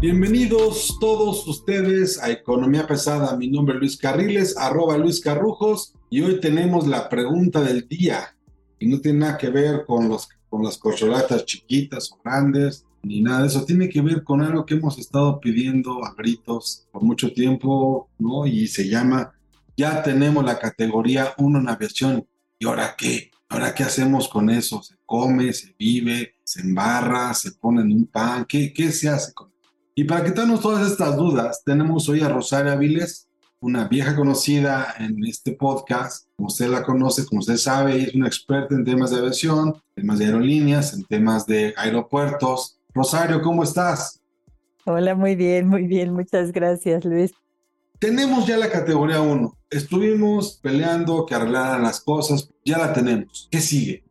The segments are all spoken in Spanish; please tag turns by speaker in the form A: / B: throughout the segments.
A: Bienvenidos todos ustedes a Economía Pesada. Mi nombre es Luis Carriles, arroba Luis Carrujos, y hoy tenemos la pregunta del día. Y no tiene nada que ver con, los, con las corcholatas chiquitas o grandes, ni nada de eso. Tiene que ver con algo que hemos estado pidiendo a gritos por mucho tiempo, ¿no? Y se llama, ya tenemos la categoría 1 en aviación. ¿Y ahora qué? ¿Ahora qué hacemos con eso? ¿Se come, se vive, se embarra, se pone en un pan? ¿Qué, qué se hace con eso? Y para quitarnos todas estas dudas, tenemos hoy a Rosario Aviles, una vieja conocida en este podcast. Como usted la conoce, como usted sabe, es una experta en temas de aviación, temas de aerolíneas, en temas de aeropuertos. Rosario, ¿cómo estás?
B: Hola, muy bien, muy bien. Muchas gracias, Luis.
A: Tenemos ya la categoría 1. Estuvimos peleando que arreglaran las cosas. Ya la tenemos. ¿Qué sigue?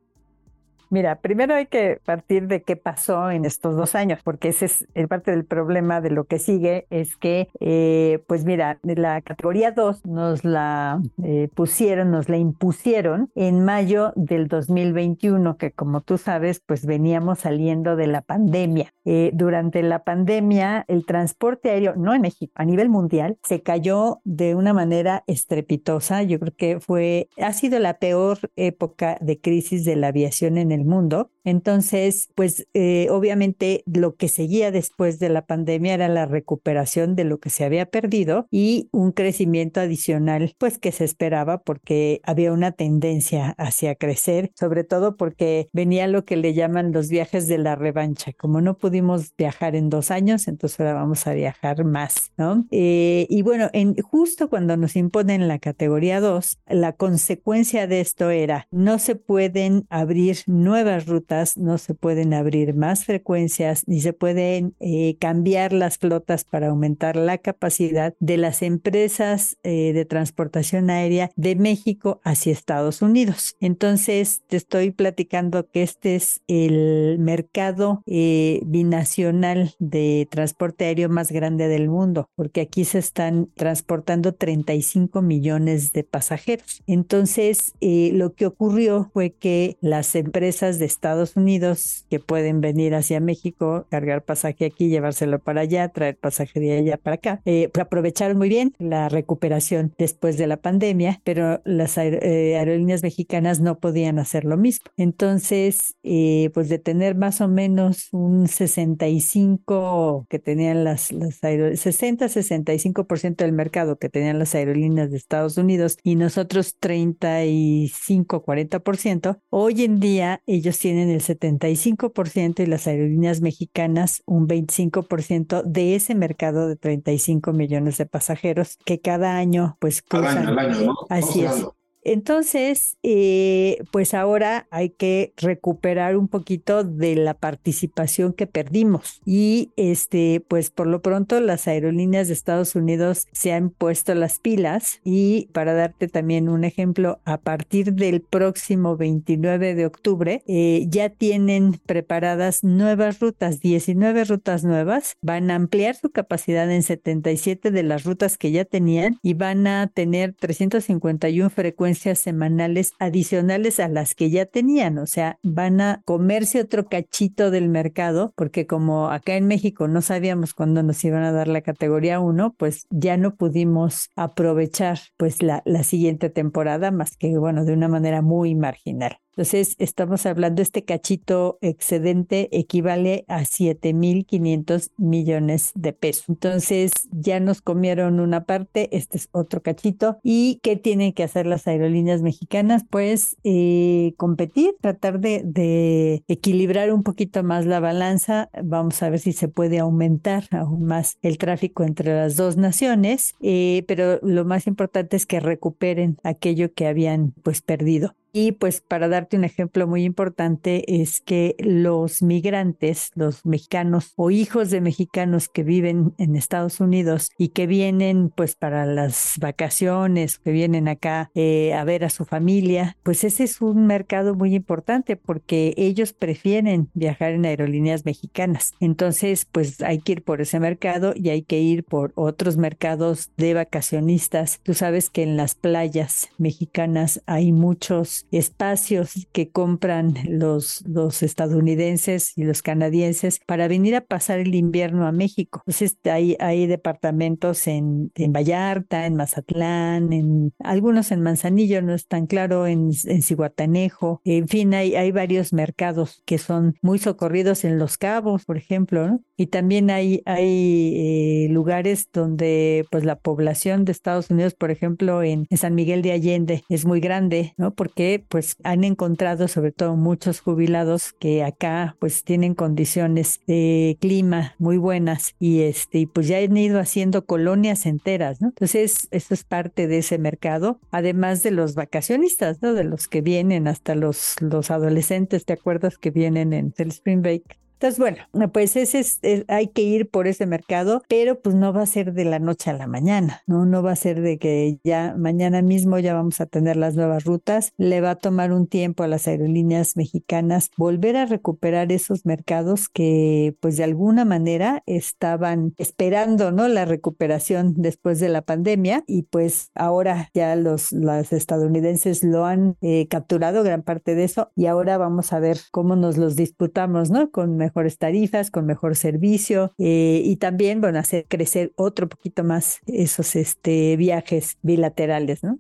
B: Mira, primero hay que partir de qué pasó en estos dos años, porque ese es parte del problema de lo que sigue, es que, eh, pues mira, la categoría 2 nos la eh, pusieron, nos la impusieron en mayo del 2021, que como tú sabes, pues veníamos saliendo de la pandemia. Eh, durante la pandemia, el transporte aéreo, no en México, a nivel mundial, se cayó de una manera estrepitosa. Yo creo que fue, ha sido la peor época de crisis de la aviación en el mundo. Entonces, pues eh, obviamente lo que seguía después de la pandemia era la recuperación de lo que se había perdido y un crecimiento adicional, pues que se esperaba porque había una tendencia hacia crecer, sobre todo porque venía lo que le llaman los viajes de la revancha. Como no pudimos viajar en dos años, entonces ahora vamos a viajar más, ¿no? Eh, y bueno, en, justo cuando nos imponen la categoría 2, la consecuencia de esto era no se pueden abrir nuevas rutas, no se pueden abrir más frecuencias, ni se pueden eh, cambiar las flotas para aumentar la capacidad de las empresas eh, de transportación aérea de México hacia Estados Unidos. Entonces, te estoy platicando que este es el mercado eh, binacional de transporte aéreo más grande del mundo, porque aquí se están transportando 35 millones de pasajeros. Entonces, lo que ocurrió fue que las empresas de Estados Unidos que pueden venir hacia México, cargar pasaje aquí, llevárselo para allá, traer pasaje de allá para acá. Eh, aprovecharon muy bien la recuperación después de la pandemia, pero las eh, aerolíneas mexicanas no podían hacer lo mismo. Entonces, eh, pues de tener más o menos un 65 que tenían las, las 60-65% del mercado que tenían las aerolíneas de Estados Unidos y nosotros 35-40%, hoy en día ellos tienen el 75% y las aerolíneas mexicanas un 25% de ese mercado de 35 millones de pasajeros que cada año pues
A: cruzan. Al año, ¿no?
B: Así es. Entonces, eh, pues ahora hay que recuperar un poquito de la participación que perdimos. Y este, pues por lo pronto las aerolíneas de Estados Unidos se han puesto las pilas. Y para darte también un ejemplo, a partir del próximo 29 de octubre eh, ya tienen preparadas nuevas rutas, 19 rutas nuevas, van a ampliar su capacidad en 77 de las rutas que ya tenían y van a tener 351 frecuencias semanales adicionales a las que ya tenían, o sea, van a comerse otro cachito del mercado, porque como acá en México no sabíamos cuándo nos iban a dar la categoría 1, pues ya no pudimos aprovechar pues la, la siguiente temporada más que, bueno, de una manera muy marginal. Entonces, estamos hablando, este cachito excedente equivale a 7.500 millones de pesos. Entonces, ya nos comieron una parte, este es otro cachito. ¿Y qué tienen que hacer las aerolíneas mexicanas? Pues eh, competir, tratar de, de equilibrar un poquito más la balanza. Vamos a ver si se puede aumentar aún más el tráfico entre las dos naciones, eh, pero lo más importante es que recuperen aquello que habían pues perdido. Y pues para darte un ejemplo muy importante es que los migrantes, los mexicanos o hijos de mexicanos que viven en Estados Unidos y que vienen pues para las vacaciones, que vienen acá eh, a ver a su familia, pues ese es un mercado muy importante porque ellos prefieren viajar en aerolíneas mexicanas. Entonces pues hay que ir por ese mercado y hay que ir por otros mercados de vacacionistas. Tú sabes que en las playas mexicanas hay muchos espacios que compran los, los estadounidenses y los canadienses para venir a pasar el invierno a México. Entonces hay, hay departamentos en, en Vallarta, en Mazatlán, en algunos en Manzanillo, no es tan claro, en, en Cihuatanejo. En fin, hay, hay varios mercados que son muy socorridos en Los Cabos, por ejemplo, ¿no? Y también hay, hay eh, lugares donde pues la población de Estados Unidos, por ejemplo, en, San Miguel de Allende es muy grande, ¿no? Porque pues han encontrado sobre todo muchos jubilados que acá pues tienen condiciones de clima muy buenas y este pues ya han ido haciendo colonias enteras, ¿no? Entonces, esto es parte de ese mercado, además de los vacacionistas, ¿no? De los que vienen hasta los los adolescentes, ¿te acuerdas que vienen en el Spring Break? Entonces, bueno, pues ese es, hay que ir por ese mercado, pero pues no va a ser de la noche a la mañana, ¿no? No va a ser de que ya mañana mismo ya vamos a tener las nuevas rutas. Le va a tomar un tiempo a las aerolíneas mexicanas volver a recuperar esos mercados que pues de alguna manera estaban esperando, ¿no? La recuperación después de la pandemia y pues ahora ya los, los estadounidenses lo han eh, capturado gran parte de eso y ahora vamos a ver cómo nos los disputamos, ¿no? Con mejores tarifas, con mejor servicio eh, y también, bueno, hacer crecer otro poquito más esos este, viajes bilaterales, ¿no?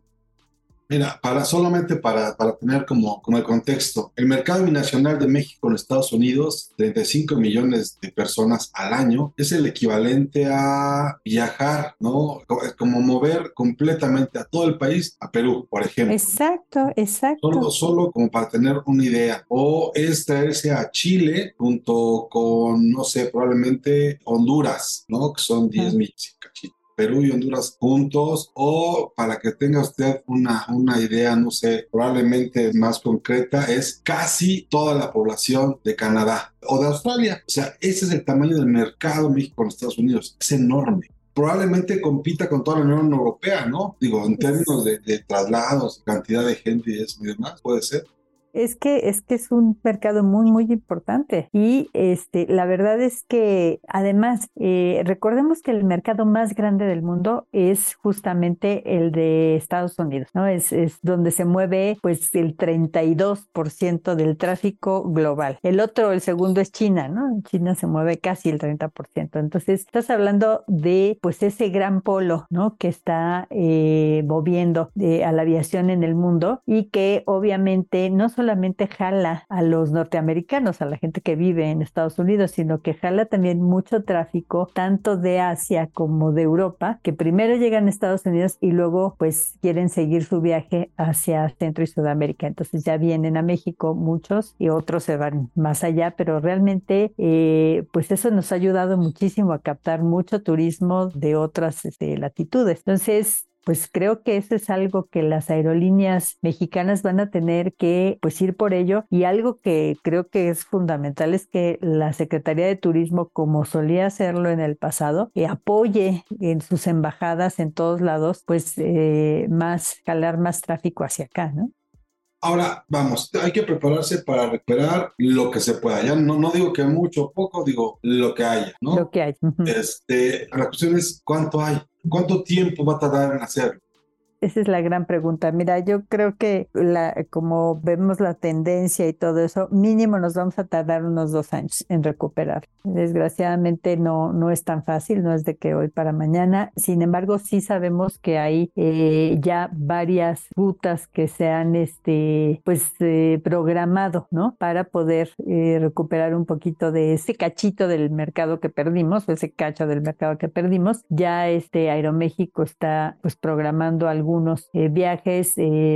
A: Mira, para solamente para, para tener como, como el contexto, el mercado binacional de México en Estados Unidos, 35 millones de personas al año, es el equivalente a viajar, ¿no? Como mover completamente a todo el país a Perú, por ejemplo.
B: Exacto, exacto.
A: Solo, solo como para tener una idea. O es traerse a Chile junto con, no sé, probablemente Honduras, ¿no? Que son 10 millones Perú y Honduras juntos o para que tenga usted una, una idea, no sé, probablemente más concreta, es casi toda la población de Canadá o de Australia. O sea, ese es el tamaño del mercado México con Estados Unidos. Es enorme probablemente compita con toda la Unión Europea, ¿no? Digo, en términos de, de traslados, cantidad de gente y eso y demás, puede ser.
B: Es que, es que es un mercado muy, muy importante. Y este, la verdad es que además, eh, recordemos que el mercado más grande del mundo es justamente el de Estados Unidos, ¿no? Es, es donde se mueve pues el 32% del tráfico global. El otro, el segundo es China, ¿no? China se mueve casi el 30%. Entonces, estás hablando de pues ese gran polo, ¿no? Que está eh, moviendo a la aviación en el mundo y que obviamente no solo solamente jala a los norteamericanos, a la gente que vive en Estados Unidos, sino que jala también mucho tráfico, tanto de Asia como de Europa, que primero llegan a Estados Unidos y luego pues quieren seguir su viaje hacia Centro y Sudamérica. Entonces ya vienen a México muchos y otros se van más allá, pero realmente eh, pues eso nos ha ayudado muchísimo a captar mucho turismo de otras este, latitudes. Entonces, pues creo que eso es algo que las aerolíneas mexicanas van a tener que pues ir por ello y algo que creo que es fundamental es que la Secretaría de Turismo como solía hacerlo en el pasado que apoye en sus embajadas en todos lados pues eh, más jalar más tráfico hacia acá, ¿no?
A: Ahora, vamos, hay que prepararse para recuperar lo que se pueda. Ya no, no digo que mucho o poco, digo lo que haya, ¿no?
B: Lo que hay.
A: este, la cuestión es cuánto hay, cuánto tiempo va a tardar en hacerlo.
B: Esa es la gran pregunta. Mira, yo creo que como vemos la tendencia y todo eso, mínimo nos vamos a tardar unos dos años en recuperar. Desgraciadamente no, no es tan fácil, no es de que hoy para mañana. Sin embargo, sí sabemos que hay eh, ya varias rutas que se han este, pues, eh, programado, ¿no? Para poder eh, recuperar un poquito de ese cachito del mercado que perdimos, ese cacho del mercado que perdimos. Ya este Aeroméxico está pues programando algunos viajes,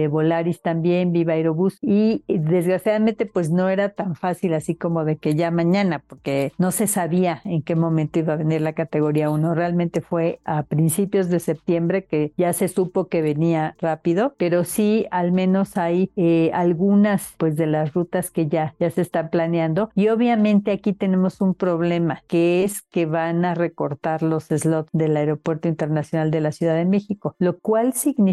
B: Volaris también, Viva Aerobús y desgraciadamente pues no era tan fácil así como de que ya mañana, porque no se sabía en qué momento iba a venir la categoría 1. Realmente fue a principios de septiembre que ya se supo que venía rápido, pero sí al menos hay eh, algunas pues de las rutas que ya, ya se están planeando y obviamente aquí tenemos un problema que es que van a recortar los slots del aeropuerto internacional de la Ciudad de México, lo cual significa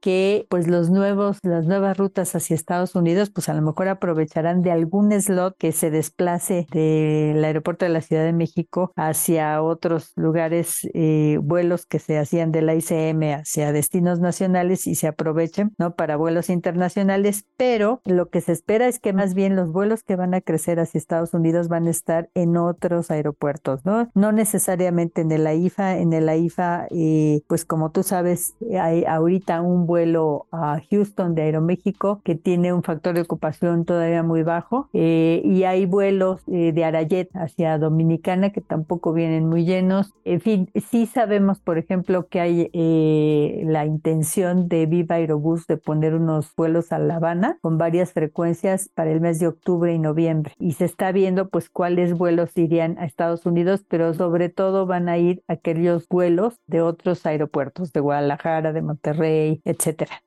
B: que pues los nuevos, las nuevas rutas hacia Estados Unidos pues a lo mejor aprovecharán de algún slot que se desplace del aeropuerto de la Ciudad de México hacia otros lugares, eh, vuelos que se hacían de la ICM hacia destinos nacionales y se aprovechen, ¿no? Para vuelos internacionales, pero lo que se espera es que más bien los vuelos que van a crecer hacia Estados Unidos van a estar en otros aeropuertos, ¿no? No necesariamente en el AIFA, en el AIFA, eh, pues como tú sabes, hay ahorita un vuelo a Houston de Aeroméxico que tiene un factor de ocupación todavía muy bajo eh, y hay vuelos eh, de Arayet hacia Dominicana que tampoco vienen muy llenos. En fin, sí sabemos, por ejemplo, que hay eh, la intención de Viva Aerobús de poner unos vuelos a La Habana con varias frecuencias para el mes de octubre y noviembre y se está viendo pues cuáles vuelos irían a Estados Unidos, pero sobre todo van a ir aquellos vuelos de otros aeropuertos, de Guadalajara, de Monterrey, etcétera.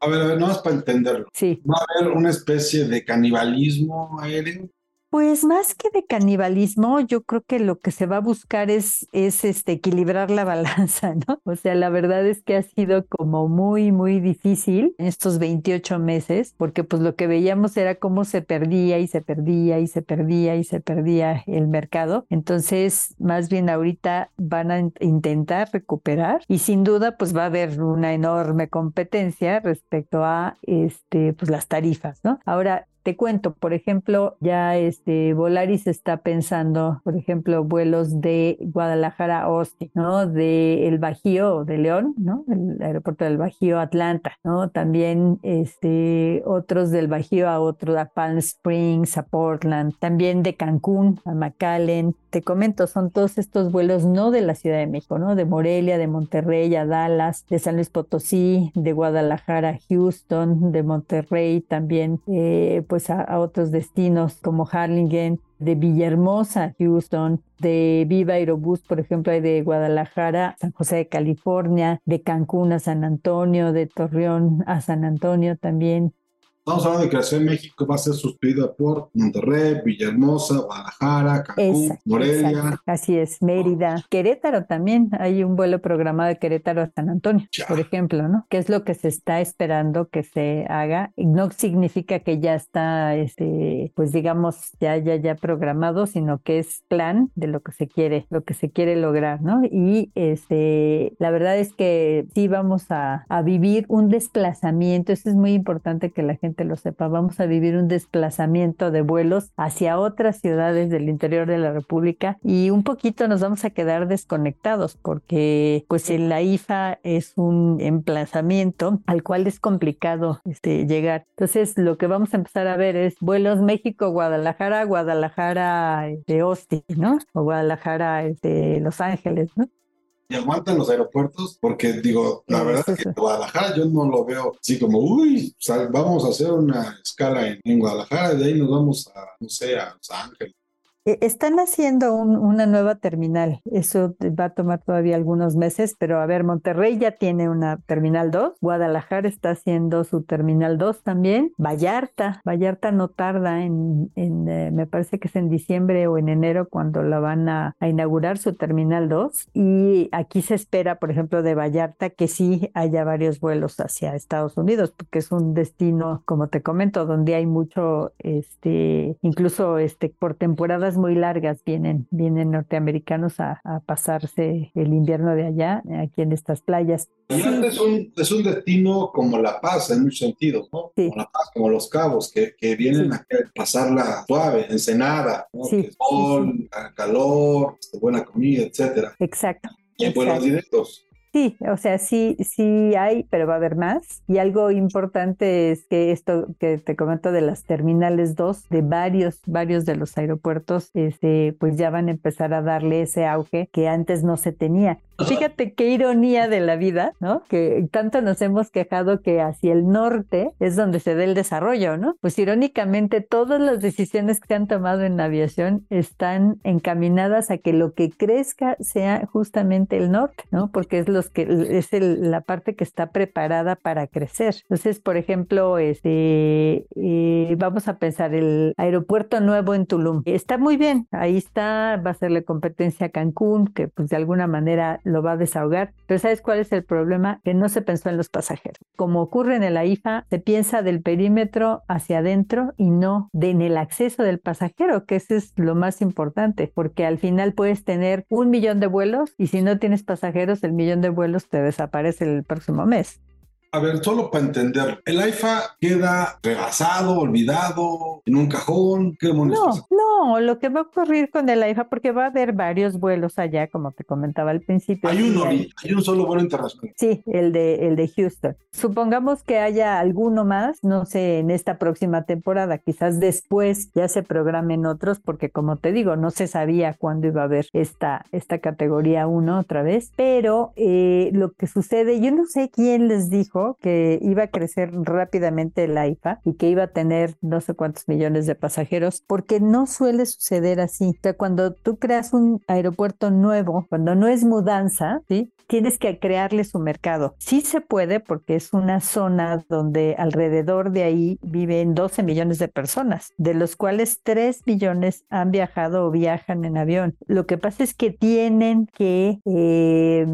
A: A ver, a ver, no más para entenderlo.
B: Sí.
A: ¿Va a haber una especie de canibalismo aéreo?
B: Pues más que de canibalismo, yo creo que lo que se va a buscar es, es este, equilibrar la balanza, ¿no? O sea, la verdad es que ha sido como muy, muy difícil en estos 28 meses, porque pues lo que veíamos era cómo se perdía y se perdía y se perdía y se perdía el mercado. Entonces, más bien ahorita van a intentar recuperar y sin duda pues va a haber una enorme competencia respecto a este, pues las tarifas, ¿no? Ahora, te cuento, por ejemplo, ya este Volaris está pensando, por ejemplo, vuelos de Guadalajara a Austin, ¿no? De el Bajío de León, ¿no? El aeropuerto del Bajío Atlanta, ¿no? También este otros del Bajío a otro a Palm Springs, a Portland, también de Cancún a McAllen. Te comento, son todos estos vuelos no de la Ciudad de México, ¿no? De Morelia, de Monterrey a Dallas, de San Luis Potosí, de Guadalajara a Houston, de Monterrey también eh, pues a, otros destinos como Harlingen, de Villahermosa, Houston, de Viva Aerobús, por ejemplo, hay de Guadalajara, San José de California, de Cancún a San Antonio, de Torreón a San Antonio también,
A: Estamos hablando de que la Ciudad de México va a ser sustituida por Monterrey, Villahermosa, Guadalajara, Cancún, Morelia.
B: Así es, Mérida, Querétaro también. Hay un vuelo programado de Querétaro a San Antonio, por ejemplo, ¿no? ¿Qué es lo que se está esperando que se haga? No significa que ya está, este, pues digamos, ya, ya, ya programado, sino que es plan de lo que se quiere, lo que se quiere lograr, ¿no? Y este, la verdad es que sí vamos a, a vivir un desplazamiento. Eso es muy importante que la gente lo sepa, vamos a vivir un desplazamiento de vuelos hacia otras ciudades del interior de la República y un poquito nos vamos a quedar desconectados porque pues en la IFA es un emplazamiento al cual es complicado este, llegar. Entonces lo que vamos a empezar a ver es vuelos México-Guadalajara, Guadalajara de este, Austin, ¿no? O Guadalajara de este, Los Ángeles, ¿no?
A: Y aguantan los aeropuertos, porque digo, la verdad es que Guadalajara yo no lo veo así como, uy, vamos a hacer una escala en, en Guadalajara, de ahí nos vamos a, no sé, a Los Ángeles
B: están haciendo una nueva terminal. Eso va a tomar todavía algunos meses, pero a ver, Monterrey ya tiene una terminal 2, Guadalajara está haciendo su terminal 2 también, Vallarta, Vallarta no tarda en, eh, me parece que es en diciembre o en enero cuando la van a, inaugurar su terminal 2 y aquí se espera, por ejemplo, de Vallarta que sí haya varios vuelos hacia Estados Unidos, porque es un destino, como te comento, donde hay mucho, este, incluso este, por temporadas rutas muy largas vienen, vienen norteamericanos a, pasarse el invierno de allá, aquí en estas playas.
A: Y es un, es un destino como La Paz en muchos sentidos, ¿no? Como La Paz, como Los Cabos, que, que vienen a pasarla suave, ensenada, ¿no? sol, calor, este, buena comida, etcétera.
B: Exacto.
A: Y buenos directos.
B: Sí, o sea, sí, sí hay, pero va a haber más. Y algo importante es que esto que te comento de las terminales 2, de varios, varios de los aeropuertos, este, pues ya van a empezar a darle ese auge que antes no se tenía. Fíjate qué ironía de la vida, ¿no? Que tanto nos hemos quejado que hacia el norte es donde se da el desarrollo, ¿no? Pues irónicamente todas las decisiones que se han tomado en aviación están encaminadas a que lo que crezca sea justamente el norte, ¿no? Porque es los que es la parte que está preparada para crecer. Entonces, por ejemplo, este, eh, vamos a pensar el aeropuerto nuevo en Tulum. Está muy bien, ahí está, va a serle competencia a Cancún, que pues de alguna manera lo va a desahogar. Pero ¿sabes cuál es el problema? Que no se pensó en los pasajeros. Como ocurre en el AIFA, se piensa del perímetro hacia adentro y no de en el acceso del pasajero, que eso es lo más importante, porque al final puedes tener un millón de vuelos y si no tienes pasajeros, el millón de vuelos te desaparece el próximo mes.
A: A ver, solo para entender, ¿el AIFA queda rebasado, olvidado, en un cajón? ¿Qué
B: no, no, lo que va a ocurrir con el AIFA, porque va a haber varios vuelos allá, como te comentaba al principio.
A: Hay uno, hay, un solo vuelo internacional.
B: Sí, el de, el de Houston. Supongamos que haya alguno más, no sé, en esta próxima temporada, quizás después ya se programen otros, porque como te digo, no se sabía cuándo iba a haber esta, esta categoría 1 otra vez, pero eh, lo que sucede, yo no sé quién les dijo, que iba a crecer rápidamente el AIFA y que iba a tener no sé cuántos millones de pasajeros, porque no suele suceder así. O sea, cuando tú creas un aeropuerto nuevo, cuando no es mudanza, ¿sí? tienes que crearle su mercado. Sí se puede porque es una zona donde alrededor de ahí viven 12 millones de personas, de los cuales 3 millones han viajado o viajan en avión. Lo que pasa es que tienen que eh,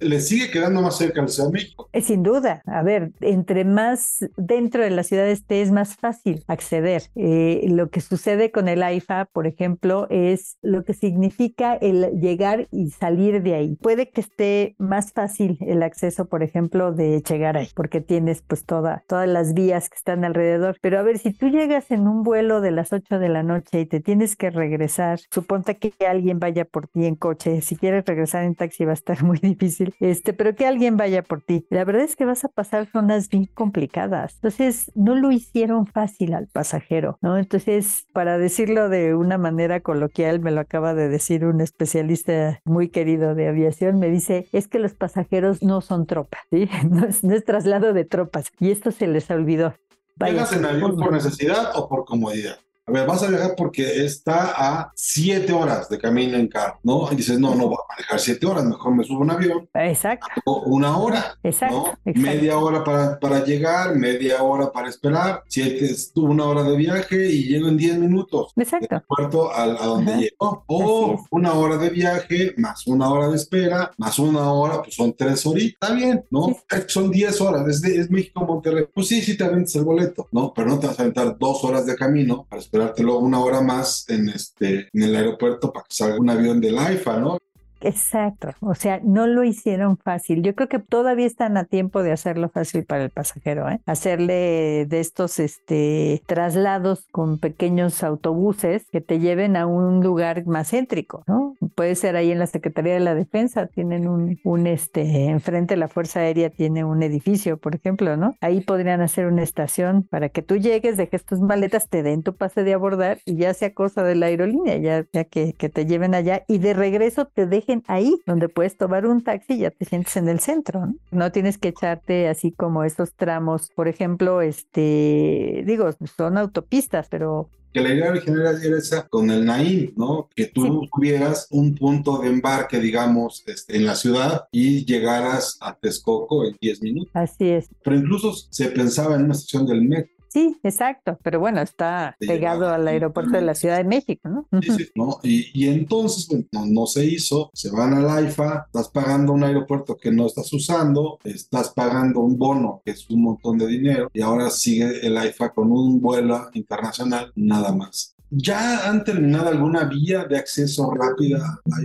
A: le sigue quedando más cerca al Ciudad México.
B: Eh, sin duda, a ver, entre más dentro de la ciudad esté es más fácil acceder. Eh, lo que sucede con el AIFA, por ejemplo, es lo que significa el llegar y salir de ahí. Puede que esté más fácil el acceso, por ejemplo, de llegar ahí, porque tienes pues toda, todas las vías que están alrededor. Pero a ver, si tú llegas en un vuelo de las 8 de la noche y te tienes que regresar, suponte que alguien vaya por ti en coche, si quieres regresar en taxi va a estar muy difícil este, pero que alguien vaya por ti. La verdad es que vas a pasar zonas bien complicadas. Entonces, no lo hicieron fácil al pasajero, ¿no? Entonces, para decirlo de una manera coloquial, me lo acaba de decir un especialista muy querido de aviación, me dice, es que los pasajeros no son tropas, ¿sí? No es, no es traslado de tropas. Y esto se les olvidó.
A: ¿Llegas en avión por necesidad o por comodidad? A ver, vas a viajar porque está a siete horas de camino en carro, ¿no? Y dices, no, no voy a manejar siete horas, mejor me subo un avión.
B: Exacto.
A: Una hora.
B: Exacto.
A: Media hora para, para llegar, media hora para esperar, siete, una hora de viaje y llego en diez minutos.
B: Exacto.
A: De puerto a, a donde llego. O una hora de viaje, más una hora de espera, más una hora, pues son tres horitas. Está bien, ¿no? Son diez horas, es, es México-Monterrey. Pues sí, sí te aventas el boleto, ¿no? Pero no te vas a aventar dos horas de camino para esperar luego una hora más en, este, en el aeropuerto para que salga un avión del AIFA, ¿no?
B: Exacto, o sea, no lo hicieron fácil. Yo creo que todavía están a tiempo de hacerlo fácil para el pasajero, ¿eh? hacerle de estos este, traslados con pequeños autobuses que te lleven a un lugar más céntrico, ¿no? Puede ser ahí en la Secretaría de la Defensa, tienen un, un este, enfrente de la Fuerza Aérea tiene un edificio, por ejemplo, ¿no? Ahí podrían hacer una estación para que tú llegues, dejes tus maletas, te den tu pase de abordar y ya sea cosa de la aerolínea, ya, que, que te lleven allá y de regreso te dejen ahí, donde puedes tomar un taxi y ya te sientes en el centro. ¿no? no tienes que echarte así como esos tramos, por ejemplo, este, digo, son autopistas, pero
A: que la idea original era esa con el Naim, ¿no? Que tú tuvieras un punto de embarque, digamos, este, en la ciudad y llegaras a Texcoco en 10 minutos.
B: Así es.
A: Pero incluso se pensaba en una estación del metro.
B: Sí, exacto, pero bueno, está pegado al aeropuerto de la Ciudad de México, ¿no?
A: Sí, sí, ¿no? Y, entonces pues, no, se hizo, se van al AIFA, estás pagando un aeropuerto que no estás usando, estás pagando un bono que es un montón de dinero y ahora sigue el AIFA con un vuelo internacional nada más. ¿Ya han terminado alguna vía de acceso rápida a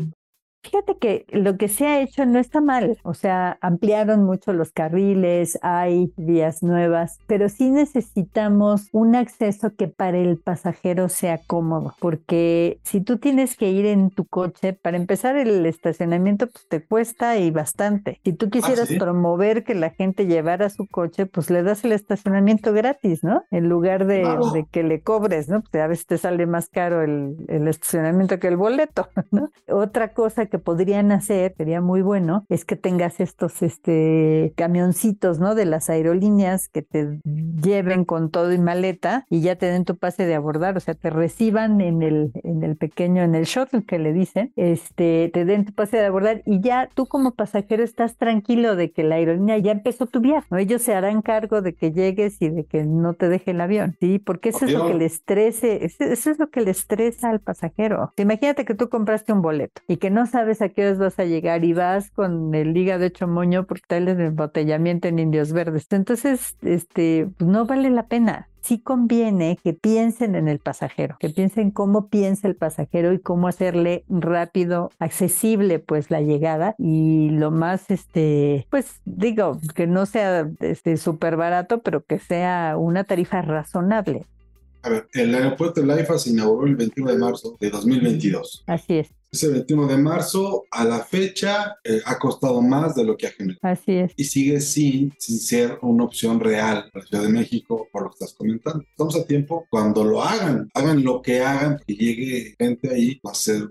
B: Fíjate que lo que se ha hecho no está mal, o sea, ampliaron mucho los carriles, hay vías nuevas, pero sí necesitamos un acceso que para el pasajero sea cómodo, porque si tú tienes que ir en tu coche, para empezar el estacionamiento pues te cuesta y bastante. Si tú quisieras
A: ¿Ah,
B: promover que la gente llevara su coche, pues le das el estacionamiento gratis, ¿no? En lugar de, de que le cobres, ¿no? Pues a veces te sale más caro el, el estacionamiento que el boleto, ¿no? Otra cosa que podrían hacer, sería muy bueno, es que tengas estos este, camioncitos, ¿no? De las aerolíneas que te lleven con todo y maleta y ya te den tu pase de abordar, o sea, te reciban en el, en el pequeño, en el shuttle que le dicen, este, te den tu pase de abordar y ya tú como pasajero estás tranquilo de que la aerolínea ya empezó tu viaje, ¿no? Ellos se harán cargo de que llegues y de que no te deje el avión, ¿sí? Porque eso es lo que le estrese, eso es lo que le estresa al pasajero. Imagínate que tú compraste un boleto y que no sabes sabes a qué horas vas a llegar y vas con el hígado hecho moño porque tal el embotellamiento en indios verdes. Entonces, este, pues, no vale la pena sí conviene que piensen en el pasajero, que piensen cómo piensa el pasajero y cómo hacerle rápido, accesible pues la llegada y lo más, este, pues digo, que no sea este súper barato, pero que sea una tarifa razonable.
A: A ver, el aeropuerto de Laifa se inauguró el 21 de marzo de 2022.
B: Así es
A: ese 21 de marzo a la fecha eh, ha costado más de lo que ha generado.
B: Así es.
A: Y sigue sin, sin ser una opción real para la Ciudad de México, por lo que estás comentando. Estamos a tiempo cuando lo hagan, hagan lo que hagan, que llegue gente ahí, va a ser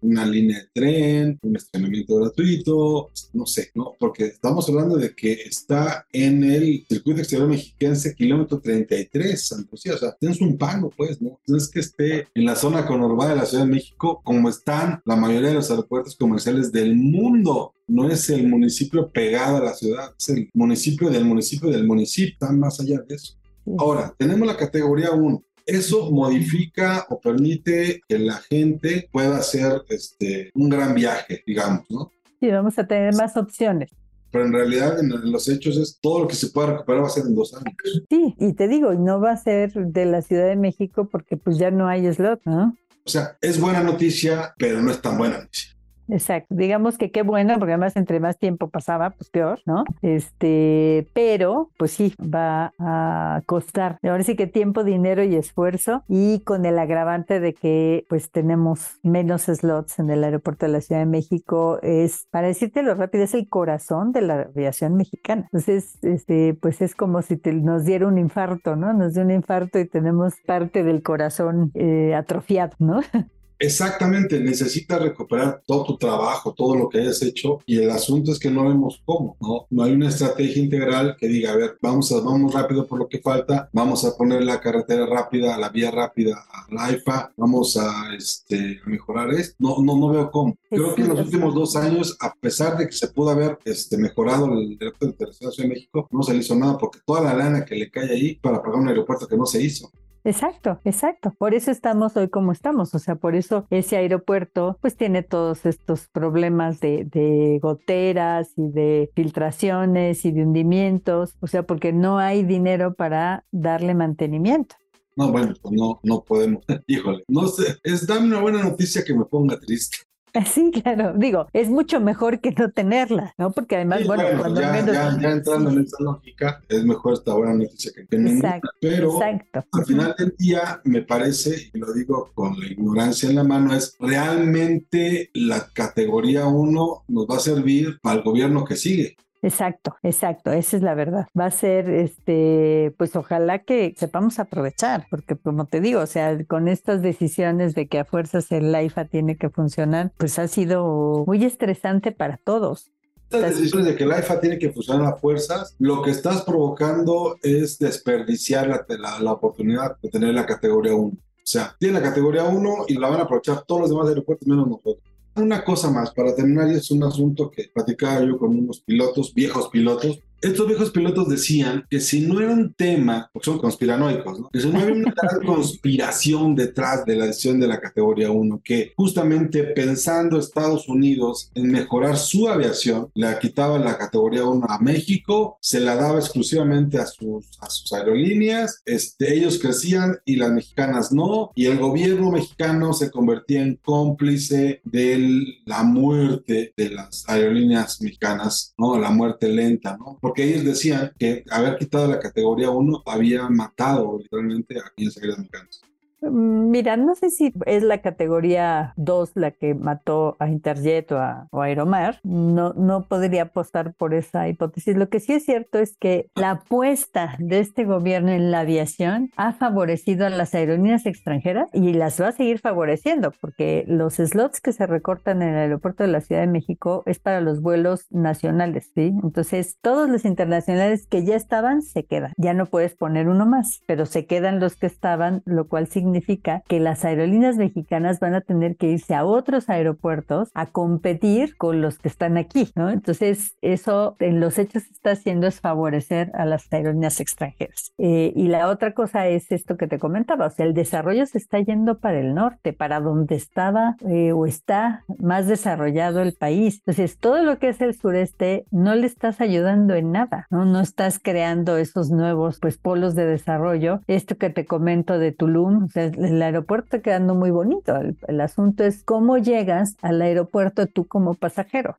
A: una línea de tren, un estacionamiento gratuito, no sé, ¿no? Porque estamos hablando de que está en el circuito exterior mexiquense, kilómetro 33, San Lucía, o sea, tienes un pago, pues, ¿no? No es que esté en la zona conurbada de la Ciudad de México como están la mayoría de los aeropuertos comerciales del mundo. No es el municipio pegado a la ciudad, es el municipio del municipio del municipio, están más allá de eso. Ahora, tenemos la categoría 1. Eso modifica o permite que la gente pueda hacer este, un gran viaje, digamos, ¿no?
B: Sí, vamos a tener más opciones
A: pero en realidad en los hechos es todo lo que se pueda recuperar va a ser en dos años.
B: Sí, y te digo, no va a ser de la Ciudad de México porque pues ya no hay slot, ¿no?
A: O sea, es buena noticia, pero no es tan buena noticia.
B: Exacto, digamos que qué bueno, porque además entre más tiempo pasaba, pues peor, ¿no? Este, pero pues sí, va a costar. Ahora sí que tiempo, dinero y esfuerzo y con el agravante de que pues tenemos menos slots en el aeropuerto de la Ciudad de México, es, para decirte lo rápido, es el corazón de la aviación mexicana. Entonces, este, pues es como si nos diera un infarto, ¿no? Nos dio un infarto y tenemos parte del corazón eh, atrofiado, ¿no?
A: Exactamente, necesitas recuperar todo tu trabajo, todo lo que hayas hecho y el asunto es que no vemos cómo, ¿no? No hay una estrategia integral que diga, a ver, vamos, a, vamos rápido por lo que falta, vamos a poner la carretera rápida, la vía rápida a la IFA, vamos a, este, mejorar esto. No, no, no veo cómo. Creo que en los últimos dos años, a pesar de que se pudo haber este, mejorado el aeropuerto de Ciudad de México, no se le hizo nada porque toda la lana que le cae ahí para pagar un aeropuerto que no se hizo.
B: Exacto, exacto. Por eso estamos hoy como estamos. O sea, por eso ese aeropuerto pues tiene todos estos problemas de, de goteras y de filtraciones y de hundimientos. O sea, porque no hay dinero para darle mantenimiento.
A: No, bueno, pues no, no podemos. Híjole, no sé, es dame una buena noticia que me ponga triste.
B: Sí, claro. Digo, es mucho mejor que no tenerla, ¿no? Porque además, bueno, cuando
A: ya,
B: menos...
A: ya, entrando en esa lógica, es mejor esta buena noticia que, que
B: exacto,
A: Pero
B: exacto.
A: al final del día, me parece, y lo digo con la ignorancia en la mano, es realmente la categoría 1 nos va a servir para el gobierno que sigue.
B: Exacto, exacto, esa es la verdad. Va a ser, este, pues ojalá que sepamos aprovechar, porque como te digo, o sea, con estas decisiones de que a fuerzas el IFA tiene que funcionar, pues ha sido muy estresante para todos.
A: Estas decisiones de que el IFA tiene que funcionar a fuerzas, lo que estás provocando es desperdiciar la, la, la oportunidad de tener la categoría 1. O sea, tiene la categoría 1 y la van a aprovechar todos los demás aeropuertos menos nosotros. Una cosa más, para terminar, y es un asunto que platicaba yo con unos pilotos, viejos pilotos, estos viejos pilotos decían que si no era un tema, porque son conspiranoicos, ¿no? que si no había una gran conspiración detrás de la decisión de la categoría 1, que justamente pensando Estados Unidos en mejorar su aviación, le quitaba la categoría 1 a México, se la daba exclusivamente a sus, a sus aerolíneas, este, ellos crecían y las mexicanas no, y el gobierno mexicano se convertía en cómplice de la muerte de las aerolíneas mexicanas, ¿no? La muerte lenta, ¿no? Porque ellos decían que haber quitado la categoría 1 había matado literalmente a 15 aéreas mexicanas.
B: Mm, mira, no sé si es la categoría 2 la que mató a Interjet o a, Aeromar. No, no podría apostar por esa hipótesis. Lo que sí es cierto es que la apuesta de este gobierno en la aviación ha favorecido a las aerolíneas extranjeras y las va a seguir favoreciendo porque los slots que se recortan en el aeropuerto de la Ciudad de México es para los vuelos nacionales, ¿sí? Entonces, todos los internacionales que ya estaban se quedan. Ya no puedes poner uno más, pero se quedan los que estaban, lo cual significa significa que las aerolíneas mexicanas van a tener que irse a otros aeropuertos a competir con los que están aquí, ¿no? Entonces, eso en los hechos está haciendo es favorecer a las aerolíneas extranjeras. Eh, y la otra cosa es esto que te comentaba, o sea, el desarrollo se está yendo para el norte, para donde estaba eh, o está más desarrollado el país. Entonces, todo lo que es el sureste no le estás ayudando en nada, ¿no? No estás creando esos nuevos, pues, polos de desarrollo. Esto que te comento de Tulum, sea, el aeropuerto está quedando muy bonito. El, asunto es cómo llegas al aeropuerto tú como pasajero.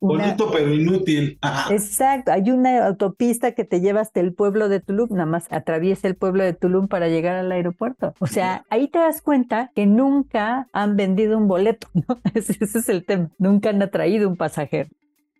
A: Bonito pero inútil.
B: Exacto, hay una autopista que te lleva hasta el pueblo de Tulum, nada más atraviesa el pueblo de Tulum para llegar al aeropuerto. O sea, ahí te das cuenta que nunca han vendido un boleto, ¿no? ese es el tema, nunca han atraído un pasajero.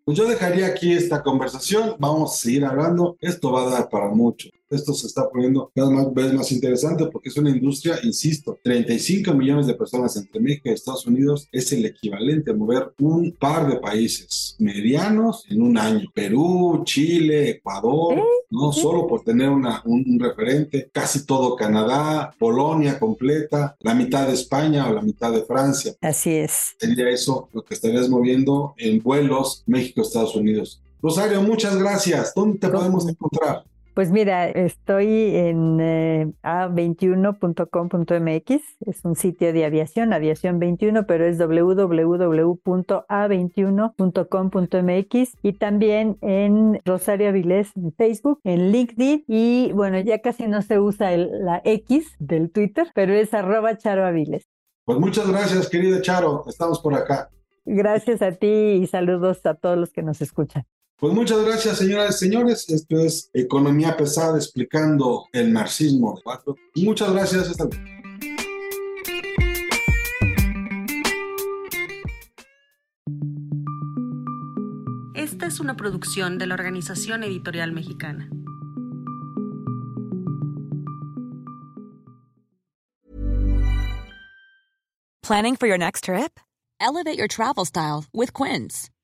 A: Pues yo dejaría aquí esta conversación, vamos a seguir hablando, esto va a dar para mucho. Esto se está poniendo cada vez más interesante porque es una industria, insisto, 35 millones de personas entre México y Estados Unidos es el equivalente a mover un par de países medianos en un año. Perú, Chile, Ecuador, no solo por tener una, un, referente, casi todo Canadá, Polonia completa, la mitad de España o la mitad de Francia.
B: Así es.
A: Sería eso lo que estarías moviendo en vuelos México-Estados Unidos. Rosario, muchas gracias. ¿Dónde te podemos encontrar?
B: Pues mira, estoy en eh, a21.com.mx, es un sitio de aviación, aviación 21, pero es www.a21.com.mx y también en Rosario Avilés en Facebook, en LinkedIn y bueno, ya casi no se usa la X del Twitter, pero es arroba Charo Avilés.
A: Pues muchas gracias, querida Charo, estamos por acá.
B: Gracias a ti y saludos a todos los que nos escuchan.
A: Pues muchas gracias, señoras y señores. Esto es Economía Pesada explicando el marxismo de cuatro. Muchas gracias. Hasta luego.
C: Esta es una producción de la Organización Editorial Mexicana.
D: ¿Planning for your next trip? Elevate your travel style with Quince.